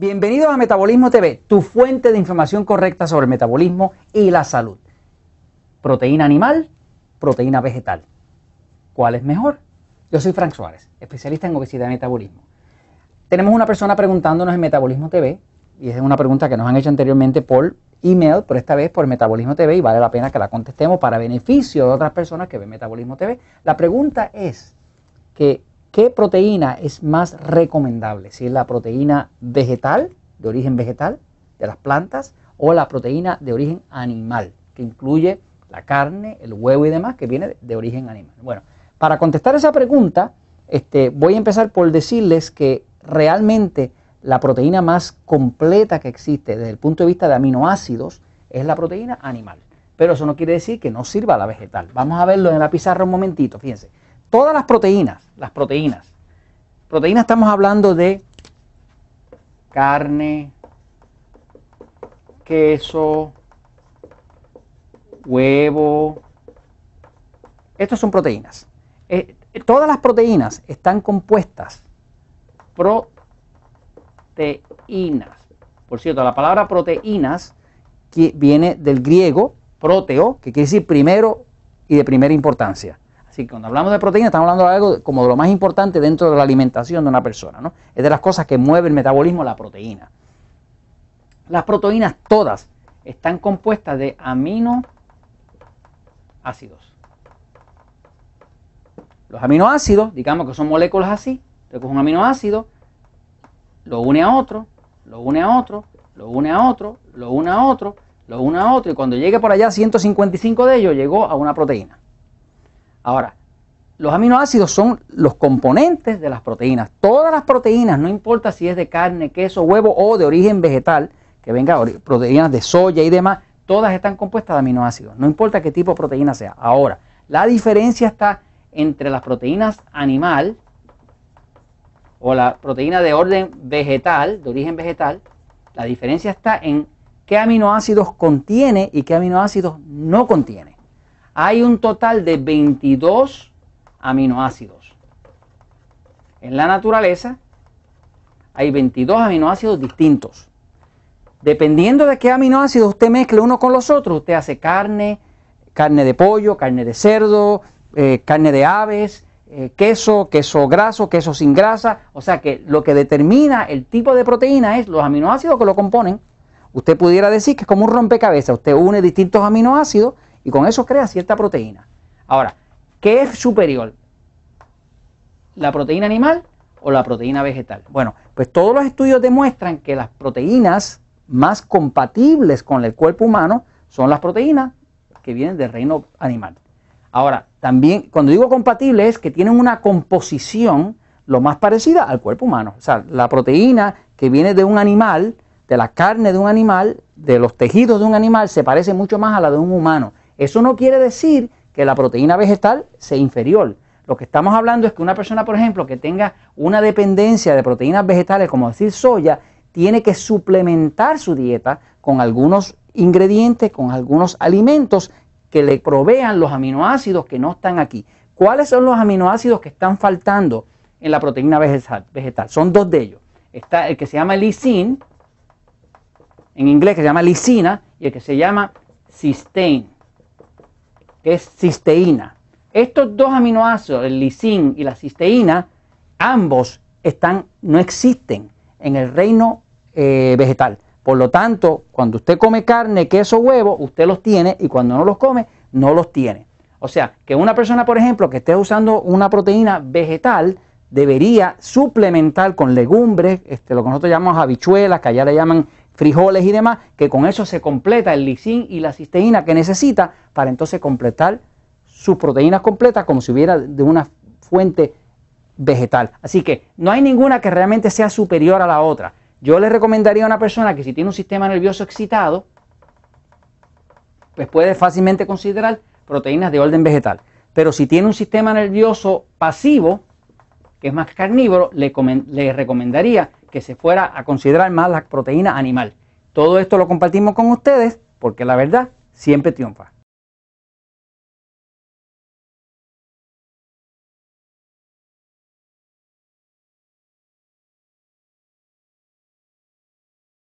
Bienvenidos a Metabolismo TV, tu fuente de información correcta sobre el metabolismo y la salud. Proteína animal, proteína vegetal. ¿Cuál es mejor? Yo soy Frank Suárez, especialista en obesidad y metabolismo. Tenemos una persona preguntándonos en Metabolismo TV, y es una pregunta que nos han hecho anteriormente por email, pero esta vez por Metabolismo TV, y vale la pena que la contestemos para beneficio de otras personas que ven Metabolismo TV. La pregunta es que ¿qué proteína es más recomendable? Si es la proteína vegetal, de origen vegetal, de las plantas, o la proteína de origen animal, que incluye la carne, el huevo y demás, que viene de origen animal. Bueno, para contestar esa pregunta, este, voy a empezar por decirles que realmente la proteína más completa que existe desde el punto de vista de aminoácidos es la proteína animal. Pero eso no quiere decir que no sirva la vegetal. Vamos a verlo en la pizarra un momentito, fíjense. Todas las proteínas, las proteínas. Proteínas estamos hablando de carne, queso, huevo. Estos son proteínas. Eh, todas las proteínas están compuestas proteínas. Por cierto, la palabra proteínas que viene del griego proteo, que quiere decir primero y de primera importancia. Cuando hablamos de proteínas, estamos hablando de algo como de lo más importante dentro de la alimentación de una persona. ¿no? Es de las cosas que mueve el metabolismo la proteína. Las proteínas todas están compuestas de aminoácidos. Los aminoácidos, digamos que son moléculas así, entonces un aminoácido, lo une a otro, lo une a otro, lo une a otro, lo une a otro, lo une a otro, y cuando llegue por allá 155 de ellos, llegó a una proteína. Ahora, los aminoácidos son los componentes de las proteínas. Todas las proteínas, no importa si es de carne, queso, huevo o de origen vegetal, que venga proteínas de soya y demás, todas están compuestas de aminoácidos. No importa qué tipo de proteína sea. Ahora, la diferencia está entre las proteínas animal o la proteína de orden vegetal, de origen vegetal. La diferencia está en qué aminoácidos contiene y qué aminoácidos no contiene hay un total de 22 aminoácidos. En la naturaleza hay 22 aminoácidos distintos. Dependiendo de qué aminoácidos usted mezcle uno con los otros, usted hace carne, carne de pollo, carne de cerdo, eh, carne de aves, eh, queso, queso graso, queso sin grasa. O sea que lo que determina el tipo de proteína es los aminoácidos que lo componen. Usted pudiera decir que es como un rompecabezas. Usted une distintos aminoácidos y con eso crea cierta proteína. Ahora, ¿qué es superior? ¿La proteína animal o la proteína vegetal? Bueno, pues todos los estudios demuestran que las proteínas más compatibles con el cuerpo humano son las proteínas que vienen del reino animal. Ahora, también cuando digo compatible es que tienen una composición lo más parecida al cuerpo humano. O sea, la proteína que viene de un animal, de la carne de un animal, de los tejidos de un animal, se parece mucho más a la de un humano. Eso no quiere decir que la proteína vegetal sea inferior. Lo que estamos hablando es que una persona, por ejemplo, que tenga una dependencia de proteínas vegetales, como decir soya, tiene que suplementar su dieta con algunos ingredientes, con algunos alimentos que le provean los aminoácidos que no están aquí. ¿Cuáles son los aminoácidos que están faltando en la proteína vegetal? Son dos de ellos. Está el que se llama lisín, en inglés que se llama lisina, y el que se llama cysteine es cisteína. Estos dos aminoácidos, el lisín y la cisteína, ambos están, no existen en el reino eh, vegetal. Por lo tanto, cuando usted come carne, queso, huevo, usted los tiene y cuando no los come, no los tiene. O sea, que una persona, por ejemplo, que esté usando una proteína vegetal, debería suplementar con legumbres, este, lo que nosotros llamamos habichuelas, que allá le llaman frijoles y demás, que con eso se completa el lisín y la cisteína que necesita para entonces completar sus proteínas completas como si hubiera de una fuente vegetal. Así que no hay ninguna que realmente sea superior a la otra. Yo le recomendaría a una persona que si tiene un sistema nervioso excitado, pues puede fácilmente considerar proteínas de orden vegetal. Pero si tiene un sistema nervioso pasivo, que es más carnívoro, le, le recomendaría que se fuera a considerar más la proteína animal. Todo esto lo compartimos con ustedes porque la verdad siempre triunfa.